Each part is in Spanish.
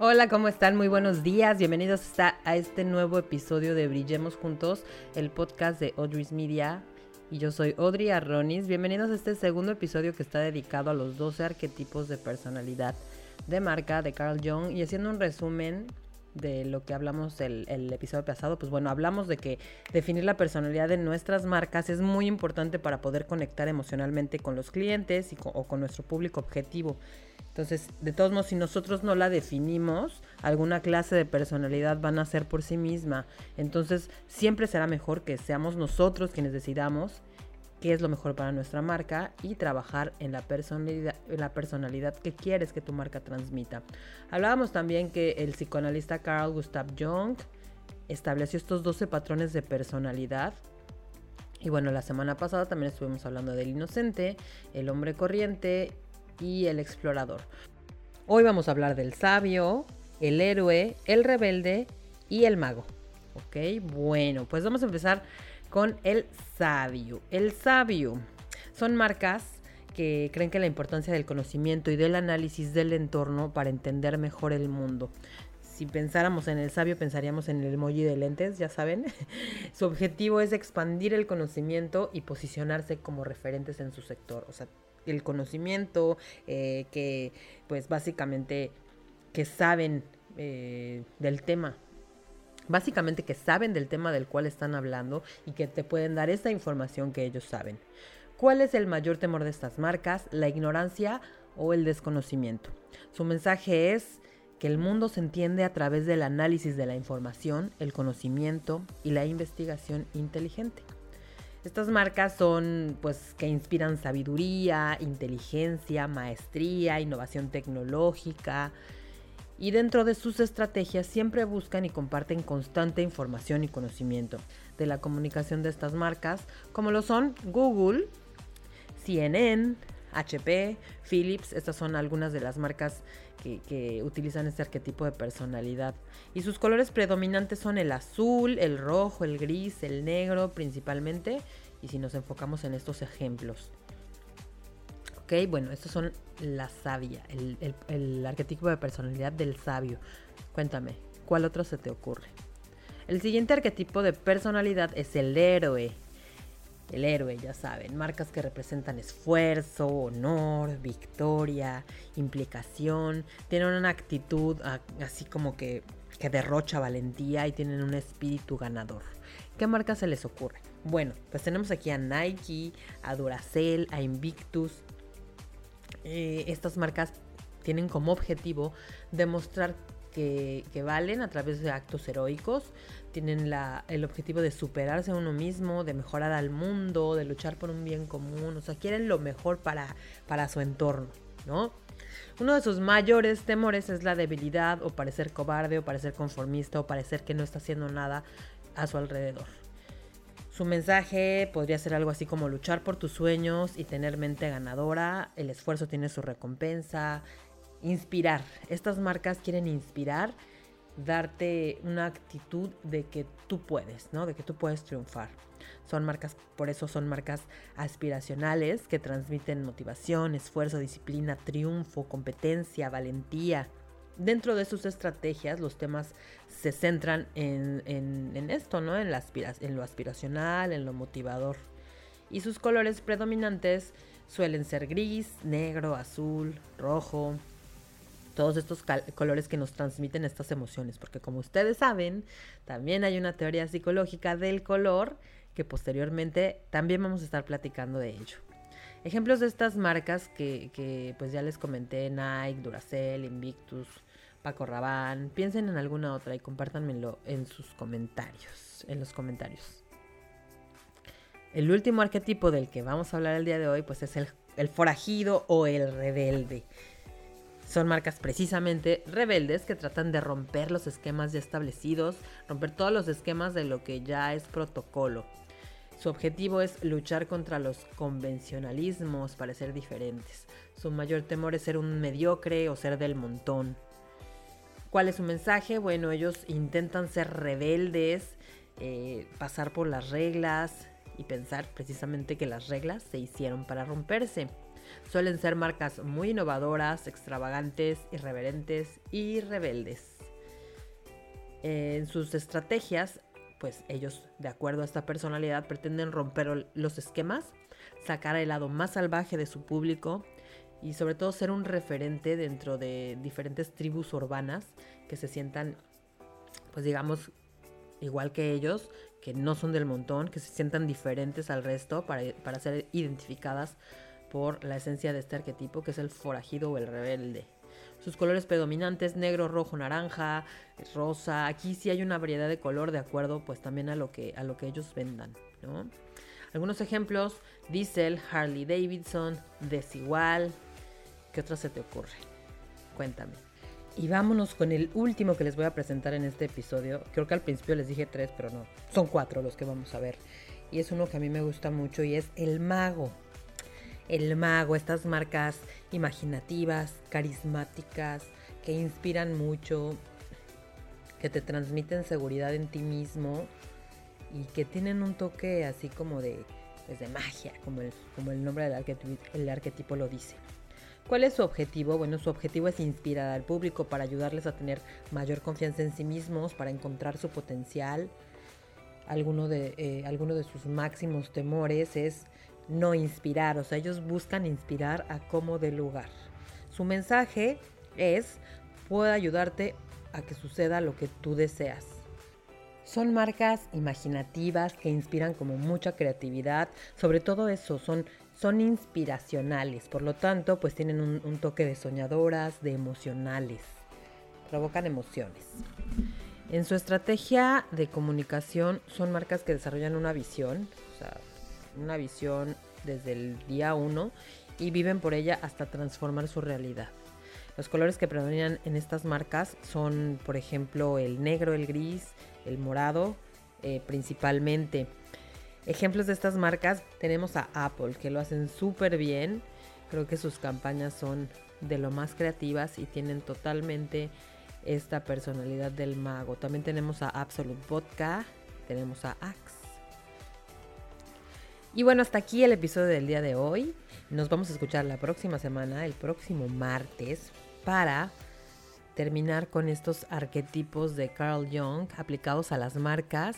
Hola, ¿cómo están? Muy buenos días. Bienvenidos a este nuevo episodio de Brillemos Juntos, el podcast de Audrey's Media. Y yo soy Audrey Arronis. Bienvenidos a este segundo episodio que está dedicado a los 12 arquetipos de personalidad de marca de Carl Jung. Y haciendo un resumen de lo que hablamos el, el, episodio pasado, pues bueno, hablamos de que definir la personalidad de nuestras marcas es muy importante para poder conectar emocionalmente con los clientes y con, o con nuestro público objetivo. Entonces, de todos modos, si nosotros no la definimos, alguna clase de personalidad van a ser por sí misma. Entonces, siempre será mejor que seamos nosotros quienes decidamos qué es lo mejor para nuestra marca y trabajar en la personalidad, la personalidad que quieres que tu marca transmita. Hablábamos también que el psicoanalista Carl Gustav Jung estableció estos 12 patrones de personalidad y bueno, la semana pasada también estuvimos hablando del inocente, el hombre corriente y el explorador. Hoy vamos a hablar del sabio, el héroe, el rebelde y el mago. Ok, bueno, pues vamos a empezar con el sabio. El sabio son marcas que creen que la importancia del conocimiento y del análisis del entorno para entender mejor el mundo. Si pensáramos en el sabio, pensaríamos en el emoji de lentes, ya saben. Su objetivo es expandir el conocimiento y posicionarse como referentes en su sector. O sea, el conocimiento, eh, que pues básicamente que saben eh, del tema. Básicamente que saben del tema del cual están hablando y que te pueden dar esa información que ellos saben. ¿Cuál es el mayor temor de estas marcas? ¿La ignorancia o el desconocimiento? Su mensaje es que el mundo se entiende a través del análisis de la información, el conocimiento y la investigación inteligente. Estas marcas son pues que inspiran sabiduría, inteligencia, maestría, innovación tecnológica y dentro de sus estrategias siempre buscan y comparten constante información y conocimiento de la comunicación de estas marcas, como lo son Google, CNN, HP, Philips, estas son algunas de las marcas que, utilizan este arquetipo de personalidad. Y sus colores predominantes son el azul, el rojo, el gris, el negro principalmente. Y si nos enfocamos en estos ejemplos. Ok, bueno, estos son la sabia, el, arquetipo de personalidad del sabio. Cuéntame, ¿cuál otro se te ocurre? El siguiente arquetipo de personalidad es el héroe. El héroe, ya saben, marcas que representan esfuerzo, honor, victoria, implicación, tienen una actitud así como que, que derrocha valentía y tienen un espíritu ganador. ¿Qué marcas se les ocurre? Bueno, pues tenemos aquí a Nike, a Duracell, a Invictus. Eh, estas marcas tienen como objetivo demostrar que, valen a través de actos heroicos, tienen el objetivo de superarse a uno mismo, de mejorar al mundo, de luchar por un bien común, o sea, quieren lo mejor para, para su entorno, ¿no? Uno de sus mayores temores es la debilidad o parecer cobarde o parecer conformista o parecer que no está haciendo nada a su alrededor. Su mensaje podría ser algo así como luchar por tus sueños y tener mente ganadora, el esfuerzo tiene su recompensa, inspirar. Estas marcas quieren inspirar, darte una actitud de que tú puedes, ¿no? De que tú puedes triunfar. Son marcas, por eso son marcas aspiracionales que transmiten motivación, esfuerzo, disciplina, triunfo, competencia, valentía. Dentro de sus estrategias, los temas se centran en, esto, ¿no? En lo aspiracional, en lo motivador. Y sus colores predominantes suelen ser gris, negro, azul, rojo, todos estos colores que nos transmiten estas emociones, porque como ustedes saben, también hay una teoría psicológica del color que posteriormente también vamos a estar platicando de ello. Ejemplos de estas marcas que, que pues ya les comenté, Nike, Duracell, Invictus, Paco piensen en alguna otra y compártanmelo en sus comentarios, en los comentarios. El último arquetipo del que vamos a hablar el día de hoy pues es el, el forajido o el rebelde Son marcas precisamente rebeldes que tratan de romper los esquemas ya establecidos, romper todos los esquemas de lo que ya es protocolo. Su objetivo es luchar contra los convencionalismos para ser diferentes. Su mayor temor es ser un mediocre o ser del montón. ¿Cuál es su mensaje? Bueno, ellos intentan ser rebeldes, eh, pasar por las reglas y pensar precisamente que las reglas se hicieron para romperse. Suelen ser marcas muy innovadoras, extravagantes, irreverentes y rebeldes. En sus estrategias, pues ellos, de acuerdo a esta personalidad, pretenden romper los esquemas, sacar el lado más salvaje de su público y sobre todo ser un referente dentro de diferentes tribus urbanas que se sientan, pues digamos, igual que ellos, que no son del montón, que se sientan diferentes al resto para, para ser identificadas por la esencia de este arquetipo, que es el forajido o el rebelde. Sus colores predominantes, negro, rojo, naranja, rosa. Aquí sí hay una variedad de color de acuerdo pues también a lo que, a lo que ellos vendan, ¿no? Algunos ejemplos, Diesel, Harley Davidson, Desigual. ¿Qué otra se te ocurre? Cuéntame. Y vámonos con el último que les voy a presentar en este episodio. Creo que al principio les dije tres, pero no. Son cuatro los que vamos a ver. Y es uno que a mí me gusta mucho y es El Mago el mago, estas marcas imaginativas, carismáticas, que inspiran mucho, que te transmiten seguridad en ti mismo y que tienen un toque así como de, pues de magia, como el, como el nombre del arquetipo, el arquetipo lo dice. ¿Cuál es su objetivo? Bueno, su objetivo es inspirar al público para ayudarles a tener mayor confianza en sí mismos, para encontrar su potencial. Alguno de, eh, de sus máximos temores es no inspirar, o sea, ellos buscan inspirar a como de lugar. Su mensaje es, puedo ayudarte a que suceda lo que tú deseas. Son marcas imaginativas que inspiran como mucha creatividad, sobre todo eso, son, son inspiracionales, por lo tanto, pues tienen un, toque de soñadoras, de emocionales, provocan emociones. En su estrategia de comunicación son marcas que desarrollan una visión, o sea, una visión desde el día uno y viven por ella hasta transformar su realidad. Los colores que predominan en estas marcas son, por ejemplo, el negro, el gris, el morado, eh, principalmente. Ejemplos de estas marcas tenemos a Apple, que lo hacen súper bien. Creo que sus campañas son de lo más creativas y tienen totalmente esta personalidad del mago. También tenemos a Absolute Vodka, tenemos a Axe y bueno, hasta aquí el episodio del día de hoy. Nos vamos a escuchar la próxima semana, el próximo martes, para terminar con estos arquetipos de Carl Jung aplicados a las marcas.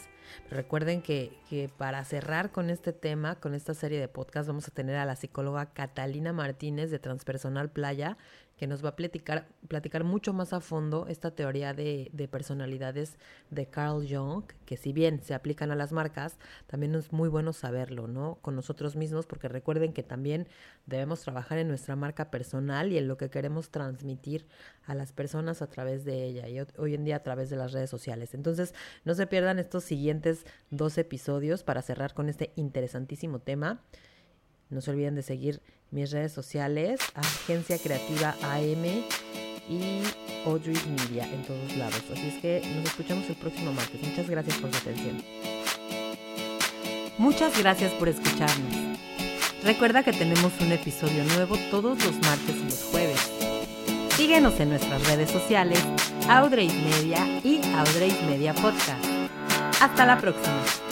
Recuerden que, que, para cerrar con este tema, con esta serie de podcast, vamos a tener a la psicóloga Catalina Martínez de Transpersonal Playa, que nos va a platicar, platicar mucho más a fondo esta teoría de, personalidades de Carl Jung, que si bien se aplican a las marcas, también es muy bueno saberlo, ¿no? Con nosotros mismos, porque recuerden que también debemos trabajar en nuestra marca personal y en lo que queremos transmitir a las personas a través de ella y hoy en día a través de las redes sociales. Entonces, no se pierdan estos siguientes dos episodios para cerrar con este interesantísimo tema. No se olviden de seguir mis redes sociales, Agencia Creativa AM y Audrey Media en todos lados. Así es que nos escuchamos el próximo martes. Muchas gracias por su atención. Muchas gracias por escucharnos. Recuerda que tenemos un episodio nuevo todos los martes y los jueves. Síguenos en nuestras redes sociales, Audrey Media y Audrey Media Podcast. Hasta la próxima.